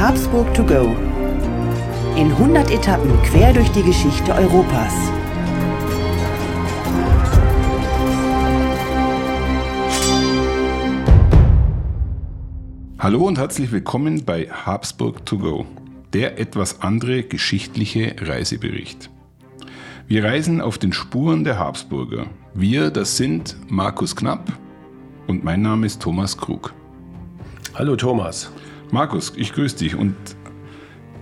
Habsburg to go. In 100 Etappen quer durch die Geschichte Europas. Hallo und herzlich willkommen bei Habsburg to go, der etwas andere geschichtliche Reisebericht. Wir reisen auf den Spuren der Habsburger. Wir, das sind Markus Knapp und mein Name ist Thomas Krug. Hallo Thomas. Markus, ich grüße dich und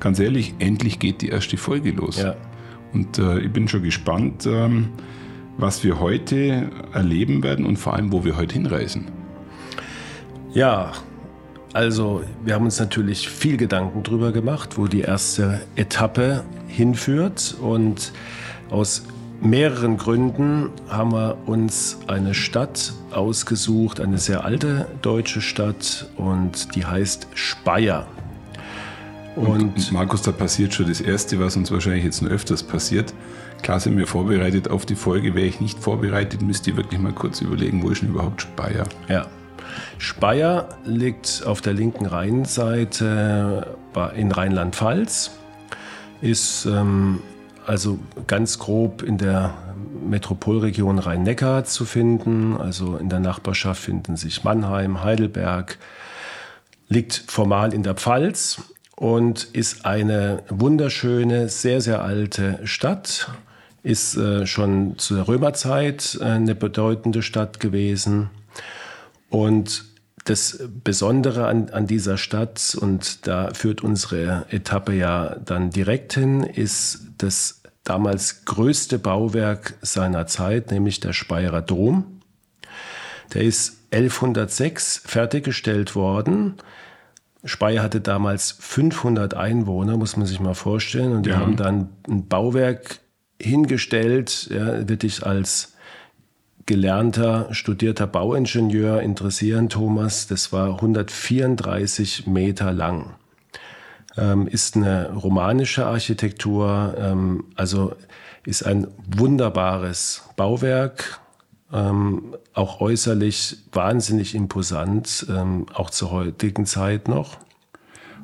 ganz ehrlich, endlich geht die erste Folge los. Ja. Und äh, ich bin schon gespannt, ähm, was wir heute erleben werden und vor allem, wo wir heute hinreisen. Ja, also wir haben uns natürlich viel Gedanken darüber gemacht, wo die erste Etappe hinführt und aus mehreren Gründen haben wir uns eine Stadt ausgesucht, eine sehr alte deutsche Stadt und die heißt Speyer. Und, und, Markus, da passiert schon das Erste, was uns wahrscheinlich jetzt noch öfters passiert. Klar sind wir vorbereitet auf die Folge. Wäre ich nicht vorbereitet, müsst ihr wirklich mal kurz überlegen, wo ist denn überhaupt Speyer? Ja. Speyer liegt auf der linken Rheinseite in Rheinland-Pfalz, ist ähm, also ganz grob in der Metropolregion Rhein-Neckar zu finden. Also in der Nachbarschaft finden sich Mannheim, Heidelberg, liegt formal in der Pfalz und ist eine wunderschöne, sehr, sehr alte Stadt. Ist äh, schon zu der Römerzeit äh, eine bedeutende Stadt gewesen. Und das Besondere an, an dieser Stadt, und da führt unsere Etappe ja dann direkt hin, ist das damals größte Bauwerk seiner Zeit, nämlich der Speyerer Dom. Der ist 1106 fertiggestellt worden. Speyer hatte damals 500 Einwohner, muss man sich mal vorstellen. Und die ja. haben dann ein Bauwerk hingestellt, ja, wirklich als gelernter, studierter Bauingenieur interessieren, Thomas. Das war 134 Meter lang ist eine romanische Architektur, ähm, also ist ein wunderbares Bauwerk, ähm, auch äußerlich wahnsinnig imposant, ähm, auch zur heutigen Zeit noch.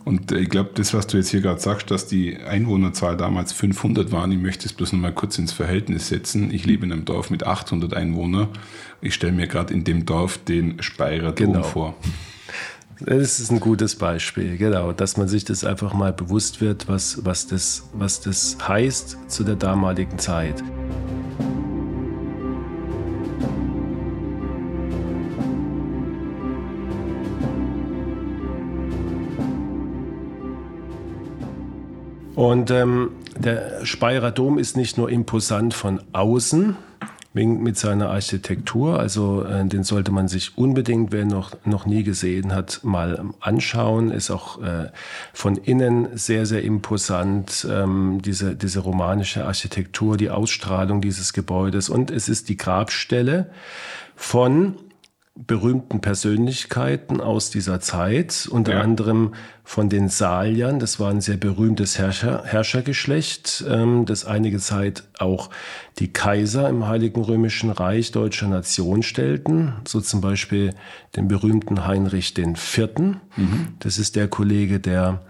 Und äh, ich glaube, das, was du jetzt hier gerade sagst, dass die Einwohnerzahl damals 500 waren, ich möchte es bloß noch mal kurz ins Verhältnis setzen. Ich lebe in einem Dorf mit 800 Einwohnern. Ich stelle mir gerade in dem Dorf den Speyerer Dom genau. vor. Das ist ein gutes Beispiel, genau, dass man sich das einfach mal bewusst wird, was, was, das, was das heißt zu der damaligen Zeit. Und ähm, der Speyerer Dom ist nicht nur imposant von außen, mit seiner Architektur. Also äh, den sollte man sich unbedingt, wer noch, noch nie gesehen hat, mal anschauen. Ist auch äh, von innen sehr, sehr imposant, ähm, diese, diese romanische Architektur, die Ausstrahlung dieses Gebäudes. Und es ist die Grabstelle von berühmten Persönlichkeiten aus dieser Zeit, unter ja. anderem von den Saliern. Das war ein sehr berühmtes Herrscher, Herrschergeschlecht, ähm, das einige Zeit auch die Kaiser im Heiligen Römischen Reich deutscher Nation stellten. So zum Beispiel den berühmten Heinrich IV. Mhm. Das ist der Kollege, der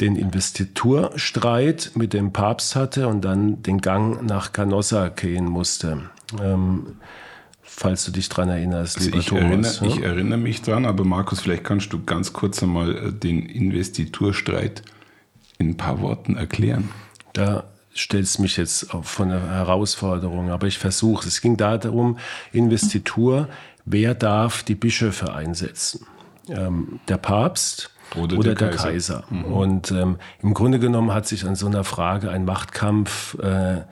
den Investiturstreit mit dem Papst hatte und dann den Gang nach Canossa gehen musste. Ähm, falls du dich daran erinnerst, also lieber ich Thomas. Erinnere, ja? Ich erinnere mich dran, aber Markus, vielleicht kannst du ganz kurz einmal äh, den Investiturstreit in ein paar Worten erklären. Da stellst du mich jetzt vor eine Herausforderung, aber ich versuche. Es ging darum, Investitur, wer darf die Bischöfe einsetzen? Ähm, der Papst oder, oder der, der, Kaiser. Kaiser. Mhm. Und ähm, im Grunde genommen hat sich an so einer Frage ein Machtkampf äh,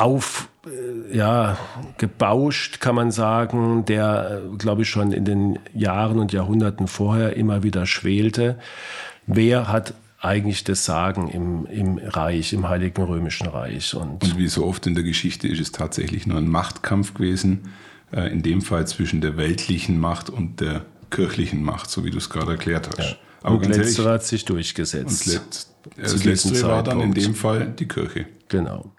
auf, äh, ja, gebauscht, kann man sagen, der, äh, glaube ich, schon in den Jahren und Jahrhunderten vorher immer wieder schwelte. Wer hat eigentlich das Sagen im, im Reich, im Heiligen Römischen Reich? Und, und wie so oft in der Geschichte ist es tatsächlich nur ein Machtkampf gewesen, äh, in dem Fall zwischen der weltlichen Macht und der kirchlichen Macht, so wie du es gerade erklärt hast. Ja. Aber und letztere hat sich durchgesetzt. Und letzt, das letztere war dann in dem Fall die Kirche. Genau.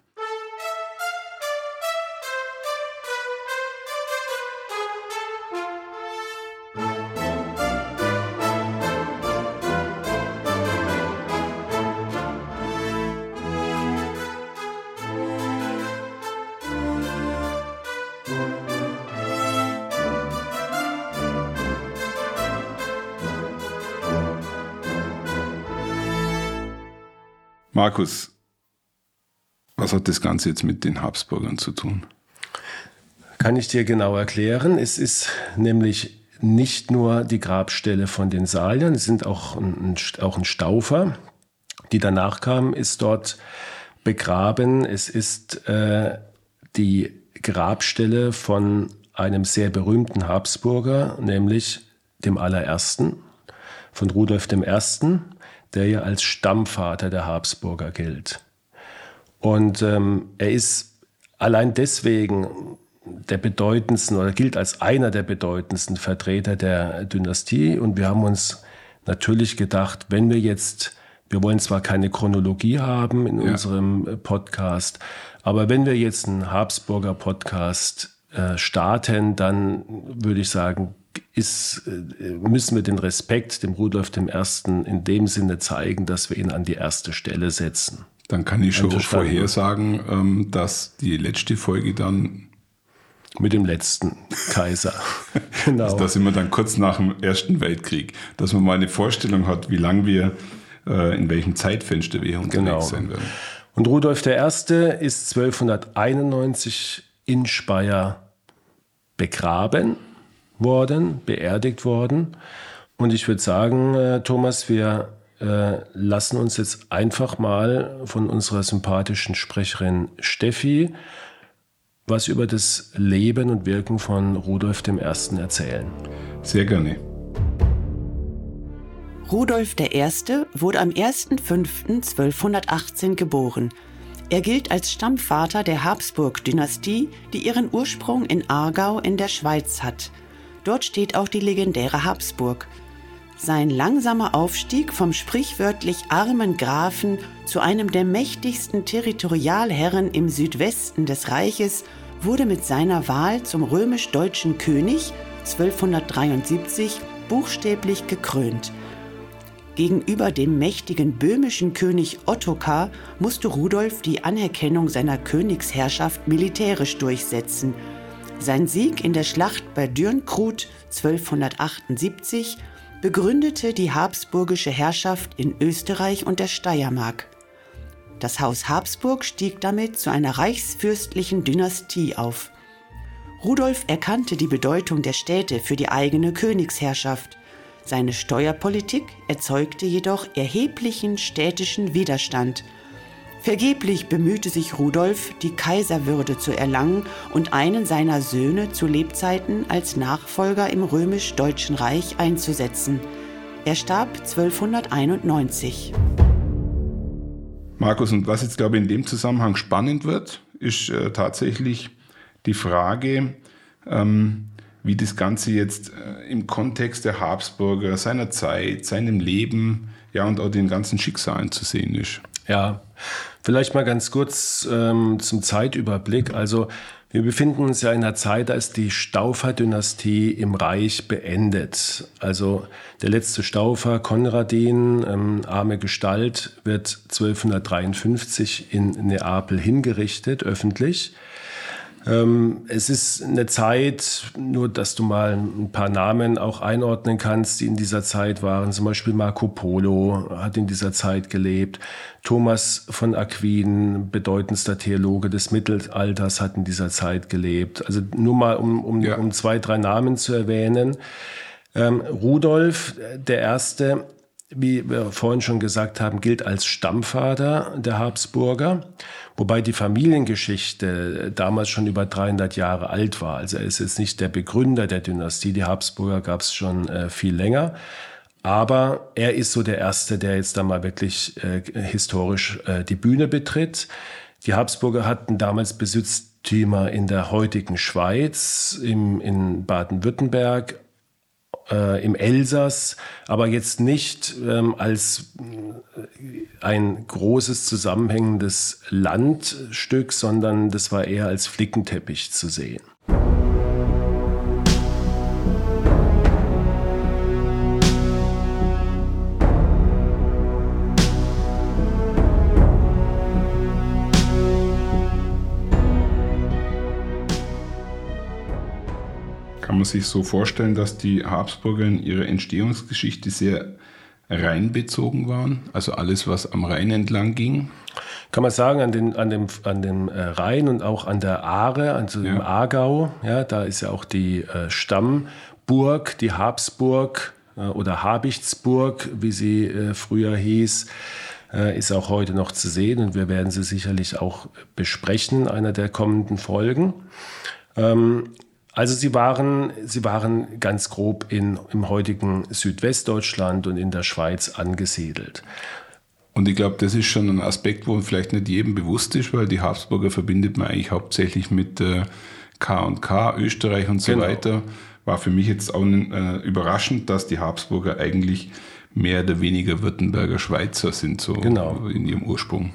Markus, was hat das Ganze jetzt mit den Habsburgern zu tun? Kann ich dir genau erklären. Es ist nämlich nicht nur die Grabstelle von den Saliern, es sind auch ein, auch ein Staufer, die danach kamen, ist dort begraben. Es ist äh, die Grabstelle von einem sehr berühmten Habsburger, nämlich dem allerersten, von Rudolf I., der ja als Stammvater der Habsburger gilt. Und ähm, er ist allein deswegen der bedeutendsten oder gilt als einer der bedeutendsten Vertreter der Dynastie. Und wir haben uns natürlich gedacht, wenn wir jetzt, wir wollen zwar keine Chronologie haben in ja. unserem Podcast, aber wenn wir jetzt einen Habsburger Podcast äh, starten, dann würde ich sagen, ist, äh, müssen wir den Respekt dem Rudolf I. in dem Sinne zeigen, dass wir ihn an die erste Stelle setzen. Dann kann ich schon vorhersagen, ähm, dass die letzte Folge dann mit dem letzten Kaiser. genau. Da sind wir dann kurz nach dem Ersten Weltkrieg, dass man mal eine Vorstellung hat, wie lange wir, äh, in welchem Zeitfenster wir unterwegs genau. sein werden. Und Rudolf I. ist 1291 in Speyer begraben worden, beerdigt worden. Und ich würde sagen, äh, Thomas, wir äh, lassen uns jetzt einfach mal von unserer sympathischen Sprecherin Steffi was über das Leben und Wirken von Rudolf I. erzählen. Sehr gerne. Rudolf I. wurde am 1.5.1218 geboren. Er gilt als Stammvater der Habsburg-Dynastie, die ihren Ursprung in Aargau in der Schweiz hat. Dort steht auch die legendäre Habsburg. Sein langsamer Aufstieg vom sprichwörtlich armen Grafen zu einem der mächtigsten Territorialherren im Südwesten des Reiches wurde mit seiner Wahl zum römisch-deutschen König 1273 buchstäblich gekrönt. Gegenüber dem mächtigen böhmischen König Ottokar musste Rudolf die Anerkennung seiner Königsherrschaft militärisch durchsetzen. Sein Sieg in der Schlacht bei Dürnkrut 1278 begründete die habsburgische Herrschaft in Österreich und der Steiermark. Das Haus Habsburg stieg damit zu einer reichsfürstlichen Dynastie auf. Rudolf erkannte die Bedeutung der Städte für die eigene Königsherrschaft. Seine Steuerpolitik erzeugte jedoch erheblichen städtischen Widerstand – Vergeblich bemühte sich Rudolf, die Kaiserwürde zu erlangen und einen seiner Söhne zu Lebzeiten als Nachfolger im römisch-deutschen Reich einzusetzen. Er starb 1291. Markus, und was jetzt, glaube ich, in dem Zusammenhang spannend wird, ist äh, tatsächlich die Frage, ähm, wie das Ganze jetzt äh, im Kontext der Habsburger, seiner Zeit, seinem Leben, ja, und auch den ganzen Schicksalen zu sehen ist. Ja, Vielleicht mal ganz kurz ähm, zum Zeitüberblick. Also wir befinden uns ja in einer Zeit, da ist die Staufer-Dynastie im Reich beendet. Also der letzte Staufer, Konradin, ähm, arme Gestalt, wird 1253 in Neapel hingerichtet, öffentlich. Ähm, es ist eine Zeit, nur dass du mal ein paar Namen auch einordnen kannst, die in dieser Zeit waren. Zum Beispiel Marco Polo hat in dieser Zeit gelebt. Thomas von Aquin, bedeutendster Theologe des Mittelalters, hat in dieser Zeit gelebt. Also nur mal, um, um, ja. um zwei, drei Namen zu erwähnen. Ähm, Rudolf, der Erste, wie wir vorhin schon gesagt haben, gilt als Stammvater der Habsburger, wobei die Familiengeschichte damals schon über 300 Jahre alt war. Also er ist jetzt nicht der Begründer der Dynastie, die Habsburger gab es schon äh, viel länger. Aber er ist so der Erste, der jetzt da mal wirklich äh, historisch äh, die Bühne betritt. Die Habsburger hatten damals Besitztümer in der heutigen Schweiz, im, in Baden-Württemberg, äh, im Elsass, aber jetzt nicht ähm, als äh, ein großes zusammenhängendes Landstück, sondern das war eher als Flickenteppich zu sehen. Man sich so vorstellen, dass die Habsburger in ihrer Entstehungsgeschichte sehr rheinbezogen waren, also alles, was am Rhein entlang ging? Kann man sagen, an, den, an dem, an dem äh, Rhein und auch an der Aare, also ja. im Aargau, ja, da ist ja auch die äh, Stammburg, die Habsburg äh, oder Habichtsburg, wie sie äh, früher hieß, äh, ist auch heute noch zu sehen und wir werden sie sicherlich auch besprechen in einer der kommenden Folgen. Ähm, also sie waren, sie waren ganz grob in, im heutigen Südwestdeutschland und in der Schweiz angesiedelt. Und ich glaube, das ist schon ein Aspekt, wo vielleicht nicht jedem bewusst ist, weil die Habsburger verbindet man eigentlich hauptsächlich mit äh, K&K, Österreich und so genau. weiter. War für mich jetzt auch äh, überraschend, dass die Habsburger eigentlich mehr oder weniger Württemberger Schweizer sind, so genau. in ihrem Ursprung.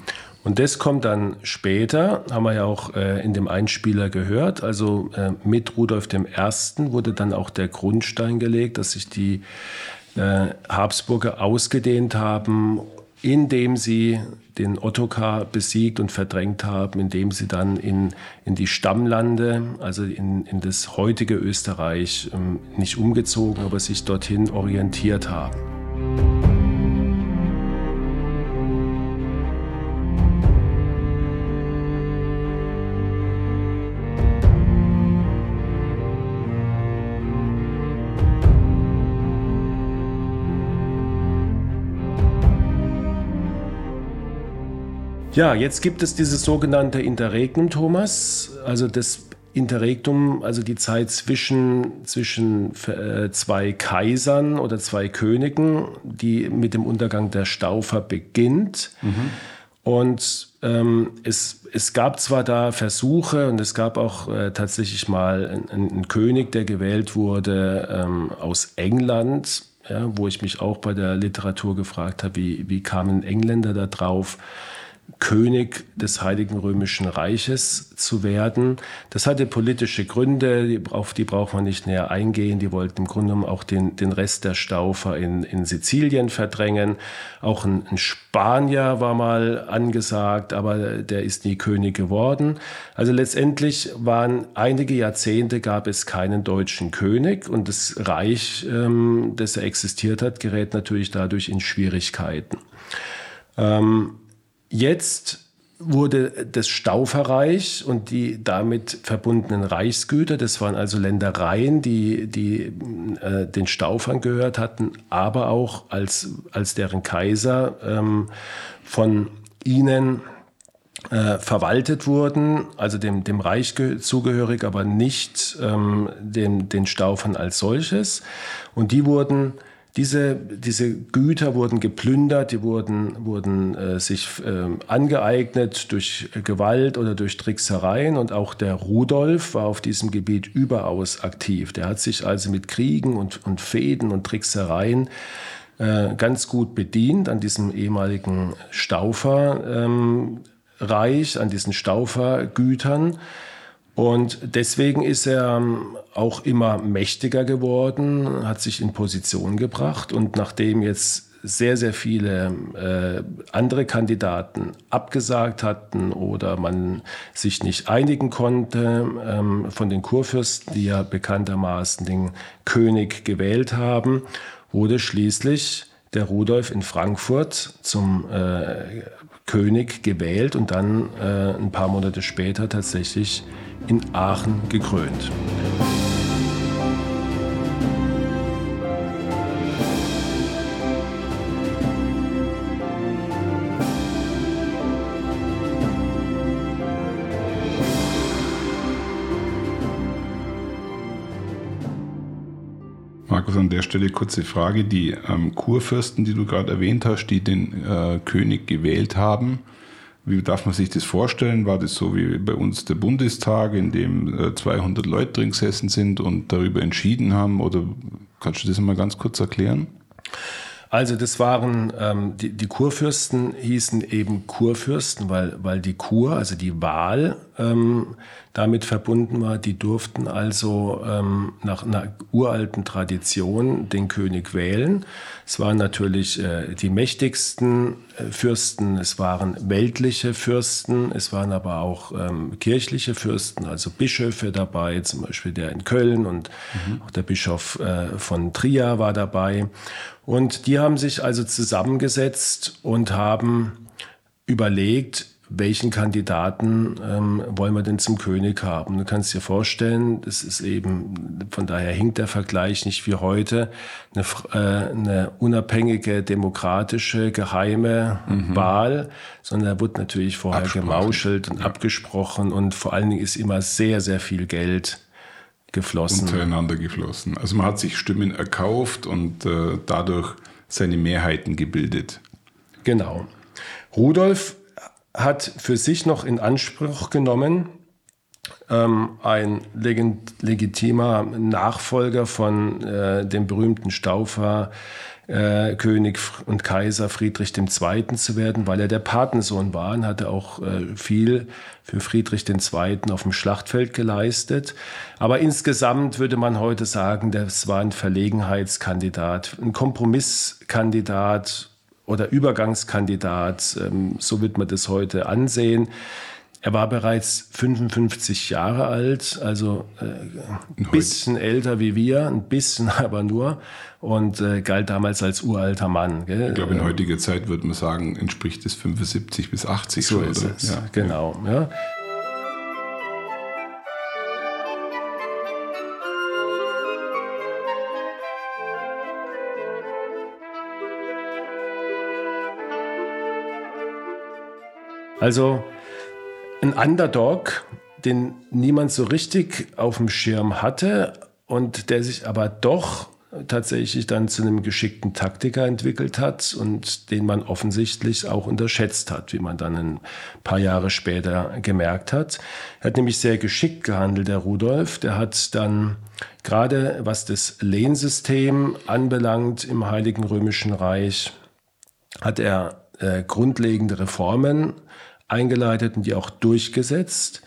Und das kommt dann später, haben wir ja auch äh, in dem Einspieler gehört. Also äh, mit Rudolf I. wurde dann auch der Grundstein gelegt, dass sich die äh, Habsburger ausgedehnt haben, indem sie den Ottokar besiegt und verdrängt haben, indem sie dann in, in die Stammlande, also in, in das heutige Österreich, ähm, nicht umgezogen, aber sich dorthin orientiert haben. Ja, jetzt gibt es dieses sogenannte Interregnum, Thomas. Also das Interregnum, also die Zeit zwischen, zwischen äh, zwei Kaisern oder zwei Königen, die mit dem Untergang der Staufer beginnt. Mhm. Und ähm, es, es gab zwar da Versuche und es gab auch äh, tatsächlich mal einen, einen, König, der gewählt wurde ähm, aus England, ja, wo ich mich auch bei der Literatur gefragt habe, wie, wie kamen Engländer da drauf? König des Heiligen Römischen Reiches zu werden. Das hatte politische Gründe, auf die braucht man nicht näher eingehen. Die wollten im Grunde genommen auch den, den Rest der Staufer in, in Sizilien verdrängen. Auch ein, ein Spanier war mal angesagt, aber der ist nie König geworden. Also letztendlich waren einige Jahrzehnte gab es keinen deutschen König und das Reich, ähm, das er existiert hat, gerät natürlich dadurch in Schwierigkeiten. Ähm, Jetzt wurde das Stauferreich und die damit verbundenen Reichsgüter, das waren also Ländereien, die, die äh, den Staufern gehört hatten, aber auch als, als deren Kaiser ähm, von ihnen äh, verwaltet wurden, also dem, dem Reich zugehörig, aber nicht ähm, dem, den Staufern als solches. Und die wurden diese, diese Güter wurden geplündert, die wurden, wurden äh, sich äh, angeeignet durch Gewalt oder durch Tricksereien. Und auch der Rudolf war auf diesem Gebiet überaus aktiv. Der hat sich also mit Kriegen und, und Fäden und Tricksereien äh, ganz gut bedient an diesem ehemaligen Stauferreich, ähm, an diesen Staufergütern. Und deswegen ist er ähm, auch immer mächtiger geworden, hat sich in Position gebracht. Und nachdem jetzt sehr, sehr viele äh, andere Kandidaten abgesagt hatten oder man sich nicht einigen konnte ähm, von den Kurfürsten, die ja bekanntermaßen den König gewählt haben, wurde schließlich der Rudolf in Frankfurt zum äh, König gewählt und dann äh, ein paar Monate später tatsächlich in Aachen gekrönt. Markus, an der Stelle kurze Frage. Die ähm, Kurfürsten, die du gerade erwähnt hast, die den äh, König gewählt haben, wie darf man sich das vorstellen? War das so wie bei uns der Bundestag, in dem 200 äh, Leute drin gesessen sind und darüber entschieden haben? Oder kannst du das mal ganz kurz erklären? Also das waren, ähm, die, die Kurfürsten hießen eben Kurfürsten, weil, weil die Kur, also die Wahl ähm, damit verbunden war. Die durften also ähm, nach einer uralten Tradition den König wählen. Es waren natürlich äh, die mächtigsten äh, Fürsten, es waren weltliche Fürsten, es waren aber auch ähm, kirchliche Fürsten, also Bischöfe dabei, zum Beispiel der in Köln und mhm. auch der Bischof äh, von Trier war dabei. Und die haben sich also zusammengesetzt und haben überlegt, welchen Kandidaten ähm, wollen wir denn zum König haben? Du kannst dir vorstellen, das ist eben, von daher hinkt der Vergleich nicht wie heute, eine, äh, eine unabhängige, demokratische, geheime mhm. Wahl, sondern da wird natürlich vorher gemauschelt und ja. abgesprochen und vor allen Dingen ist immer sehr, sehr viel Geld geflossen. Untereinander geflossen. Also man hat sich Stimmen erkauft und äh, dadurch seine Mehrheiten gebildet. Genau. Rudolf hat für sich noch in Anspruch genommen, ähm, ein legitimer Nachfolger von äh, dem berühmten Staufer äh, König und Kaiser Friedrich II. zu werden, weil er der Patensohn war und hatte auch äh, viel für Friedrich II. auf dem Schlachtfeld geleistet. Aber insgesamt würde man heute sagen, das war ein Verlegenheitskandidat, ein Kompromisskandidat oder Übergangskandidat, ähm, so wird man das heute ansehen. Er war bereits 55 Jahre alt, also äh, ein bisschen älter wie wir, ein bisschen aber nur und äh, galt damals als uralter Mann. Gell? Ich glaube, in heutiger Zeit würde man sagen, entspricht es 75 bis 80. So oder? ist es, ja. genau. Ja. Also ein Underdog, den niemand so richtig auf dem Schirm hatte und der sich aber doch tatsächlich dann zu einem geschickten Taktiker entwickelt hat und den man offensichtlich auch unterschätzt hat, wie man dann ein paar Jahre später gemerkt hat. Er hat nämlich sehr geschickt gehandelt, der Rudolf. Der hat dann gerade was das Lehnsystem anbelangt im Heiligen Römischen Reich, hat er äh, grundlegende Reformen eingeleitet und die auch durchgesetzt.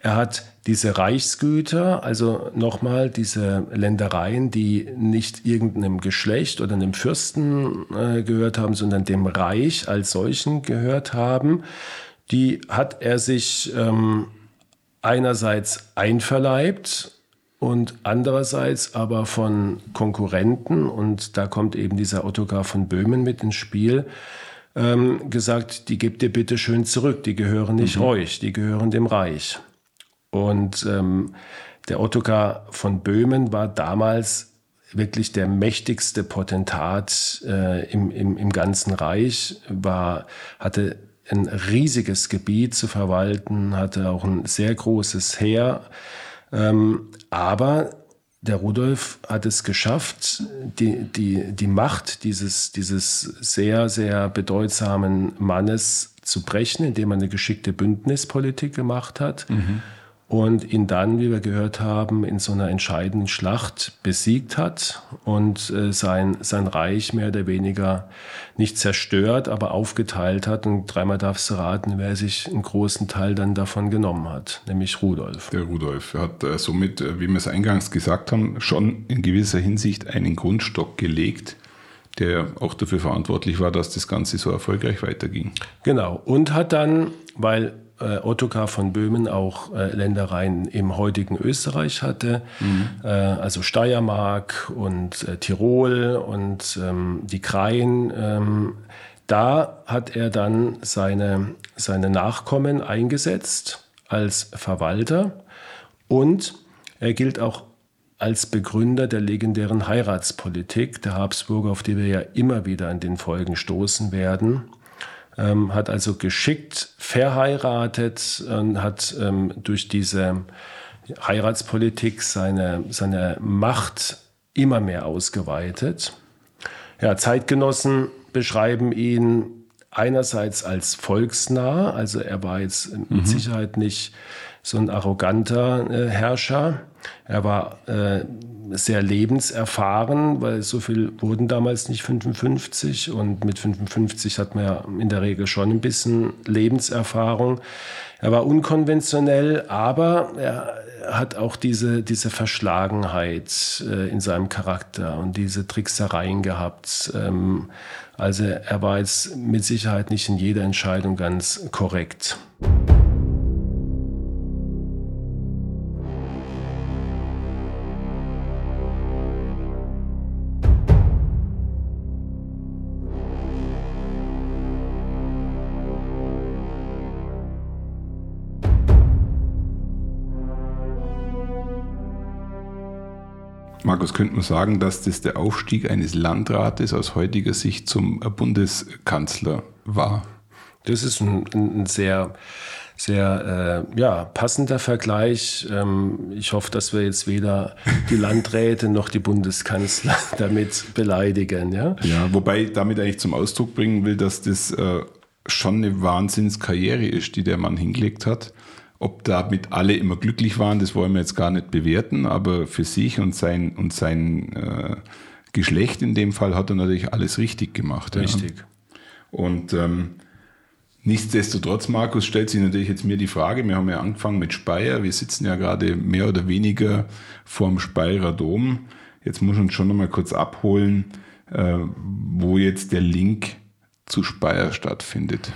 Er hat diese Reichsgüter, also nochmal diese Ländereien, die nicht irgendeinem Geschlecht oder einem Fürsten äh, gehört haben, sondern dem Reich als solchen gehört haben, die hat er sich ähm, einerseits einverleibt und andererseits aber von Konkurrenten, und da kommt eben dieser Ottokar von Böhmen mit ins Spiel, ähm, gesagt, die gebt ihr bitte schön zurück, die gehören nicht mhm. euch, die gehören dem Reich. Und ähm, der Ottokar von Böhmen war damals wirklich der mächtigste Potentat äh, im, im, im ganzen Reich, war, hatte ein riesiges Gebiet zu verwalten, hatte auch ein sehr großes Heer. Ähm, aber der Rudolf hat es geschafft, die, die, die Macht dieses, dieses sehr, sehr bedeutsamen Mannes zu brechen, indem er eine geschickte Bündnispolitik gemacht hat. Mhm und ihn dann, wie wir gehört haben, in so einer entscheidenden Schlacht besiegt hat und äh, sein, sein Reich mehr oder weniger nicht zerstört, aber aufgeteilt hat. Und dreimal darfst du raten, wer sich einen großen Teil dann davon genommen hat, nämlich Rudolf. Der Rudolf hat äh, somit, äh, wie wir es eingangs gesagt haben, schon in gewisser Hinsicht einen Grundstock gelegt, der auch dafür verantwortlich war, dass das Ganze so erfolgreich weiterging. Genau. Und hat dann, weil äh, Ottokar von Böhmen auch äh, Ländereien im heutigen Österreich hatte, mhm. äh, also Steiermark und äh, Tirol und ähm, die Kraien. Ähm, da hat er dann seine, seine Nachkommen eingesetzt als Verwalter und er gilt auch als Begründer der legendären Heiratspolitik der Habsburger, auf die wir ja immer wieder in den Folgen stoßen werden ähm, hat also geschickt verheiratet und hat ähm, durch diese Heiratspolitik seine, seine Macht immer mehr ausgeweitet. Ja, Zeitgenossen beschreiben ihn einerseits als volksnah, also er war jetzt mit mhm. Sicherheit nicht so ein arroganter äh, Herrscher. Er war äh, sehr lebenserfahren, weil so viel wurden damals nicht 55 und mit 55 hat man ja in der Regel schon ein bisschen Lebenserfahrung. Er war unkonventionell, aber er hat auch diese, diese Verschlagenheit äh, in seinem Charakter und diese Tricksereien gehabt. Ähm, also er war jetzt mit Sicherheit nicht in jeder Entscheidung ganz korrekt. Markus, könnte man sagen, dass das der Aufstieg eines Landrates aus heutiger Sicht zum Bundeskanzler war? Das ist ein, ein sehr, sehr äh, ja, passender Vergleich. Ähm, ich hoffe, dass wir jetzt weder die Landräte noch die Bundeskanzler damit beleidigen. Ja, ja wobei ich damit eigentlich zum Ausdruck bringen will, dass das äh, schon eine Wahnsinnskarriere ist, die der Mann hingelegt hat. Ob damit alle immer glücklich waren, das wollen wir jetzt gar nicht bewerten, aber für sich und sein, und sein äh, Geschlecht in dem Fall hat er natürlich alles richtig gemacht. Richtig. Ja. Und ähm, nichtsdestotrotz, Markus, stellt sich natürlich jetzt mir die Frage, wir haben ja angefangen mit Speyer, wir sitzen ja gerade mehr oder weniger vorm Speyerer Dom. Jetzt muss uns schon nochmal kurz abholen, äh, wo jetzt der Link zu Speyer stattfindet.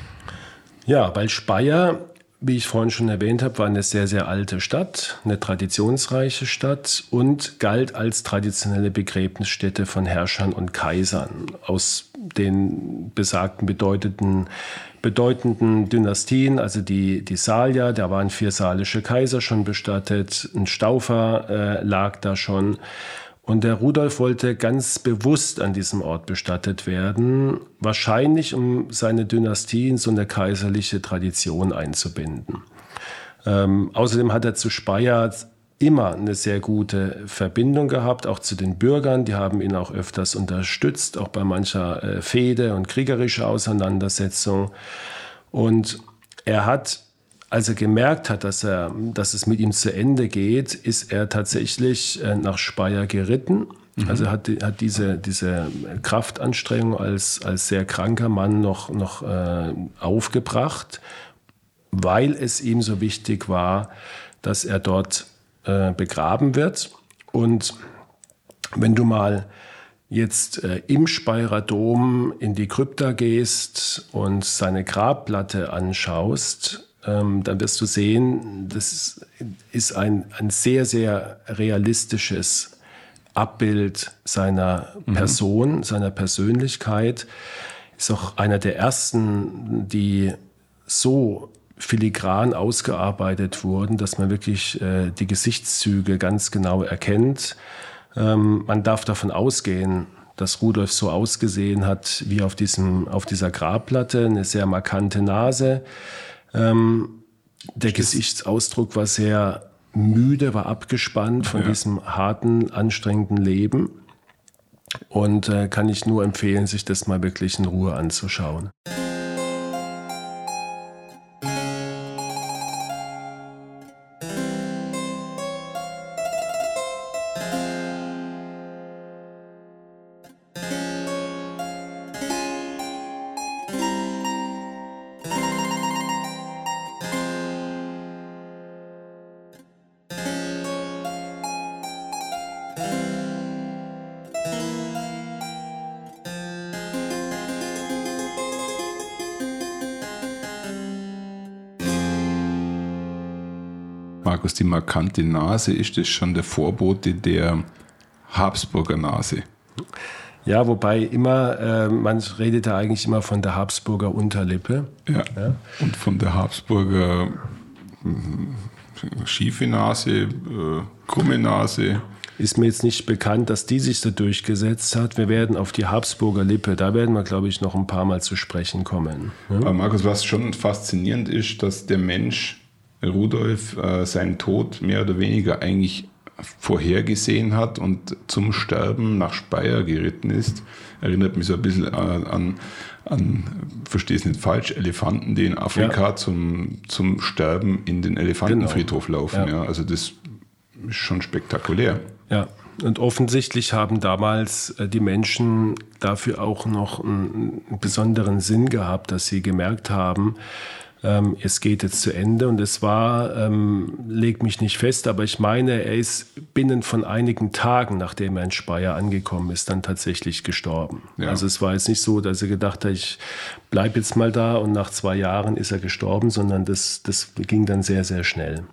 Ja, weil Speyer wie ich vorhin schon erwähnt habe, war eine sehr, sehr alte Stadt, eine traditionsreiche Stadt und galt als traditionelle Begräbnisstätte von Herrschern und Kaisern aus den besagten bedeutenden, bedeutenden Dynastien, also die, die Salier, da waren vier salische Kaiser schon bestattet, ein Staufer äh, lag da schon. Und der Rudolf wollte ganz bewusst an diesem Ort bestattet werden, wahrscheinlich um seine Dynastie in so eine kaiserliche Tradition einzubinden. Ähm, außerdem hat er zu Speyer immer eine sehr gute Verbindung gehabt, auch zu den Bürgern. Die haben ihn auch öfters unterstützt, auch bei mancher äh, Fehde und kriegerischer Auseinandersetzung. Und er hat als er gemerkt hat, dass, er, dass es mit ihm zu Ende geht, ist er tatsächlich äh, nach Speyer geritten. Mhm. Also hat, hat diese, diese Kraftanstrengung als, als sehr kranker Mann noch, noch äh, aufgebracht, weil es ihm so wichtig war, dass er dort äh, begraben wird. Und wenn du mal jetzt äh, im Speyerer Dom in die Krypta gehst und seine Grabplatte anschaust, ähm, dann wirst du sehen, das ist ein, ein sehr, sehr realistisches Abbild seiner mhm. Person, mhm. seiner Persönlichkeit. Ist auch einer der ersten, die so filigran ausgearbeitet wurden, dass man wirklich äh, die Gesichtszüge ganz genau erkennt. Ähm, man darf davon ausgehen, dass Rudolf so ausgesehen hat wie auf, diesem, auf dieser Grabplatte, eine sehr markante Nase, ähm, der Gesichtsausdruck war sehr müde, war abgespannt von ja. diesem harten, anstrengenden Leben. Und äh, kann ich nur empfehlen, sich das mal wirklich in Ruhe anzuschauen. Die markante Nase, ist das schon der Vorbote der Habsburger Nase? Ja, wobei immer, äh, man redet da eigentlich immer von der Habsburger Unterlippe. Ja. ja. Und von der Habsburger äh, schiefe Nase, äh, krumme Nase. Ist mir jetzt nicht bekannt, dass die sich da durchgesetzt hat. Wir werden auf die Habsburger Lippe, da werden wir, glaube ich, noch ein paar Mal zu sprechen kommen. Ja? Aber Markus, was schon faszinierend ist, dass der Mensch Rudolf äh, seinen Tod mehr oder weniger eigentlich vorhergesehen hat und zum Sterben nach Speyer geritten ist. Erinnert mich so ein bisschen an, an, an verstehe es nicht falsch, Elefanten, die in Afrika ja. zum, zum Sterben in den Elefantenfriedhof genau. laufen. Ja. ja. Also das ist schon spektakulär. Ja, und offensichtlich haben damals äh, die Menschen dafür auch noch einen besonderen Sinn gehabt, dass sie gemerkt haben, ähm, es geht jetzt zu Ende. Und es war, ähm, leg mich nicht fest, aber ich meine, er ist binnen von einigen Tagen, nachdem er in Speyer angekommen ist, dann tatsächlich gestorben. Ja. Also es war jetzt nicht so, dass er gedacht hat, ich bleibe jetzt mal da und nach zwei Jahren ist er gestorben, sondern das, das ging dann sehr, sehr schnell.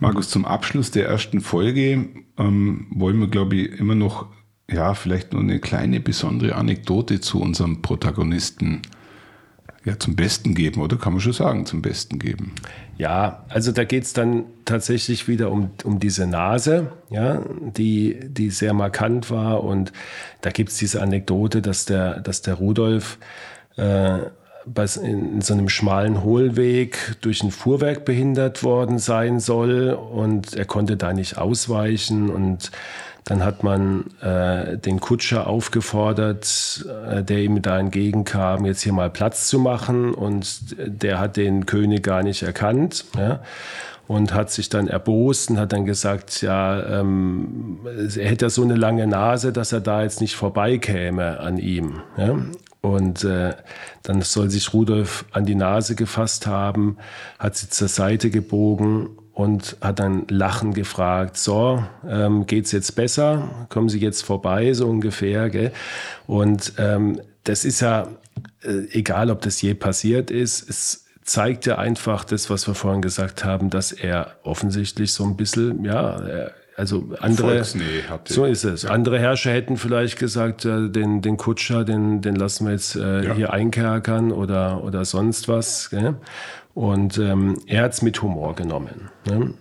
Markus, zum Abschluss der ersten Folge ähm, wollen wir, glaube ich, immer noch, ja, vielleicht nur eine kleine besondere Anekdote zu unserem Protagonisten ja, zum Besten geben, oder kann man schon sagen, zum Besten geben? Ja, also da geht es dann tatsächlich wieder um, um diese Nase, ja, die, die sehr markant war. Und da gibt es diese Anekdote, dass der, dass der Rudolf äh, in so einem schmalen Hohlweg durch ein Fuhrwerk behindert worden sein soll und er konnte da nicht ausweichen und dann hat man äh, den Kutscher aufgefordert, äh, der ihm da entgegenkam, jetzt hier mal Platz zu machen. Und der hat den König gar nicht erkannt. Ja? Und hat sich dann erbost und hat dann gesagt, ja, ähm, er hätte so eine lange Nase, dass er da jetzt nicht vorbeikäme an ihm. Ja? Und äh, dann soll sich Rudolf an die Nase gefasst haben, hat sie zur Seite gebogen und hat dann lachen gefragt, so, ähm, geht's jetzt besser? Kommen Sie jetzt vorbei, so ungefähr, gell? Und ähm, das ist ja, äh, egal ob das je passiert ist, es zeigt ja einfach das, was wir vorhin gesagt haben, dass er offensichtlich so ein bisschen, ja, also andere, so ist es. Ja. Andere Herrscher hätten vielleicht gesagt, äh, den, den Kutscher, den, den lassen wir jetzt äh, ja. hier einkerkern oder, oder sonst was. Gell? Und ähm, er hat es mit Humor genommen. Ne?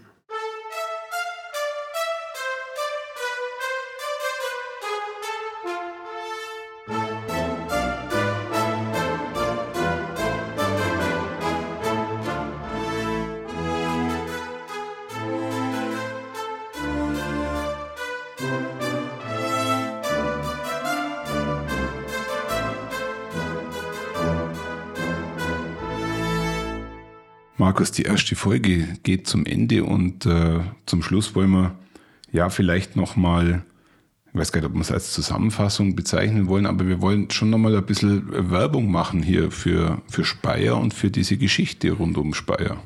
Markus, die erste Folge geht zum Ende und äh, zum Schluss wollen wir ja vielleicht nochmal, ich weiß gar nicht, ob wir es als Zusammenfassung bezeichnen wollen, aber wir wollen schon nochmal ein bisschen Werbung machen hier für, für Speyer und für diese Geschichte rund um Speyer.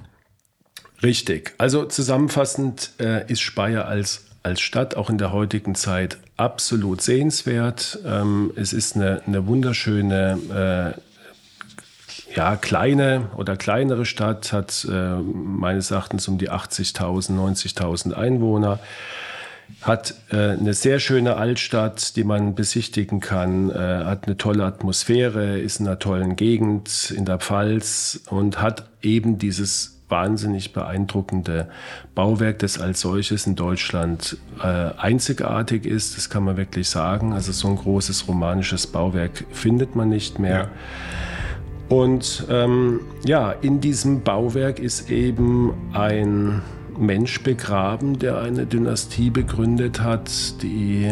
Richtig. Also zusammenfassend äh, ist Speyer als, als Stadt auch in der heutigen Zeit absolut sehenswert. Ähm, es ist eine, eine wunderschöne äh, ja, kleine oder kleinere Stadt hat äh, meines Erachtens um die 80.000, 90.000 Einwohner, hat äh, eine sehr schöne Altstadt, die man besichtigen kann, äh, hat eine tolle Atmosphäre, ist in einer tollen Gegend in der Pfalz und hat eben dieses wahnsinnig beeindruckende Bauwerk, das als solches in Deutschland äh, einzigartig ist. Das kann man wirklich sagen. Also so ein großes romanisches Bauwerk findet man nicht mehr. Ja. Und ähm, ja, in diesem Bauwerk ist eben ein Mensch begraben, der eine Dynastie begründet hat, die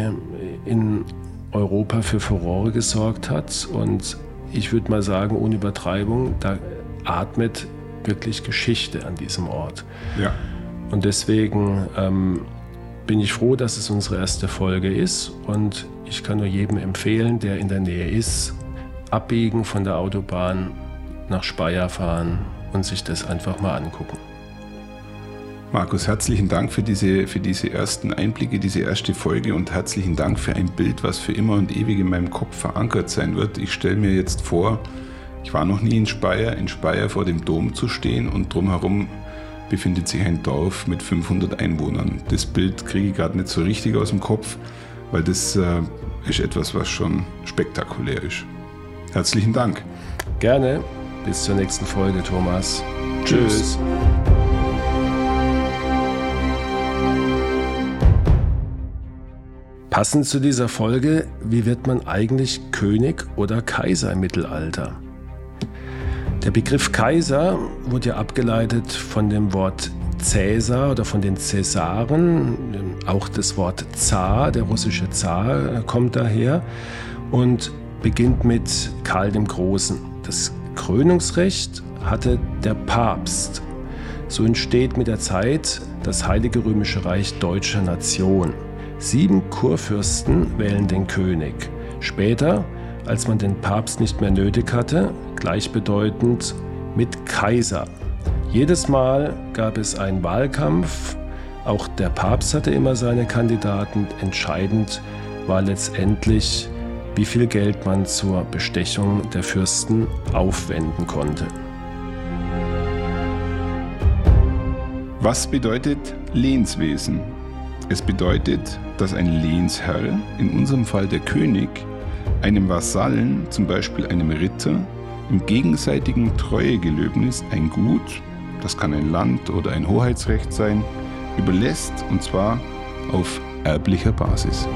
in Europa für Furore gesorgt hat. Und ich würde mal sagen, ohne Übertreibung, da atmet wirklich Geschichte an diesem Ort. Ja. Und deswegen ähm, bin ich froh, dass es unsere erste Folge ist. Und ich kann nur jedem empfehlen, der in der Nähe ist, abbiegen von der Autobahn nach Speyer fahren und sich das einfach mal angucken. Markus, herzlichen Dank für diese, für diese ersten Einblicke, diese erste Folge und herzlichen Dank für ein Bild, was für immer und ewig in meinem Kopf verankert sein wird. Ich stelle mir jetzt vor, ich war noch nie in Speyer, in Speyer vor dem Dom zu stehen und drumherum befindet sich ein Dorf mit 500 Einwohnern. Das Bild kriege ich gerade nicht so richtig aus dem Kopf, weil das äh, ist etwas, was schon spektakulär ist. Herzlichen Dank. Gerne. Bis zur nächsten Folge, Thomas. Tschüss. Passend zu dieser Folge, wie wird man eigentlich König oder Kaiser im Mittelalter? Der Begriff Kaiser wurde ja abgeleitet von dem Wort Cäsar oder von den Cäsaren, Auch das Wort Zar, der russische Zar, kommt daher und beginnt mit Karl dem Großen. Das Krönungsrecht hatte der Papst. So entsteht mit der Zeit das Heilige Römische Reich deutscher Nation. Sieben Kurfürsten wählen den König. Später, als man den Papst nicht mehr nötig hatte, gleichbedeutend mit Kaiser. Jedes Mal gab es einen Wahlkampf. Auch der Papst hatte immer seine Kandidaten. Entscheidend war letztendlich, wie viel Geld man zur Bestechung der Fürsten aufwenden konnte. Was bedeutet Lehnswesen? Es bedeutet, dass ein Lehnsherr, in unserem Fall der König, einem Vasallen, zum Beispiel einem Ritter, im gegenseitigen Treuegelöbnis ein Gut, das kann ein Land oder ein Hoheitsrecht sein, überlässt und zwar auf erblicher Basis.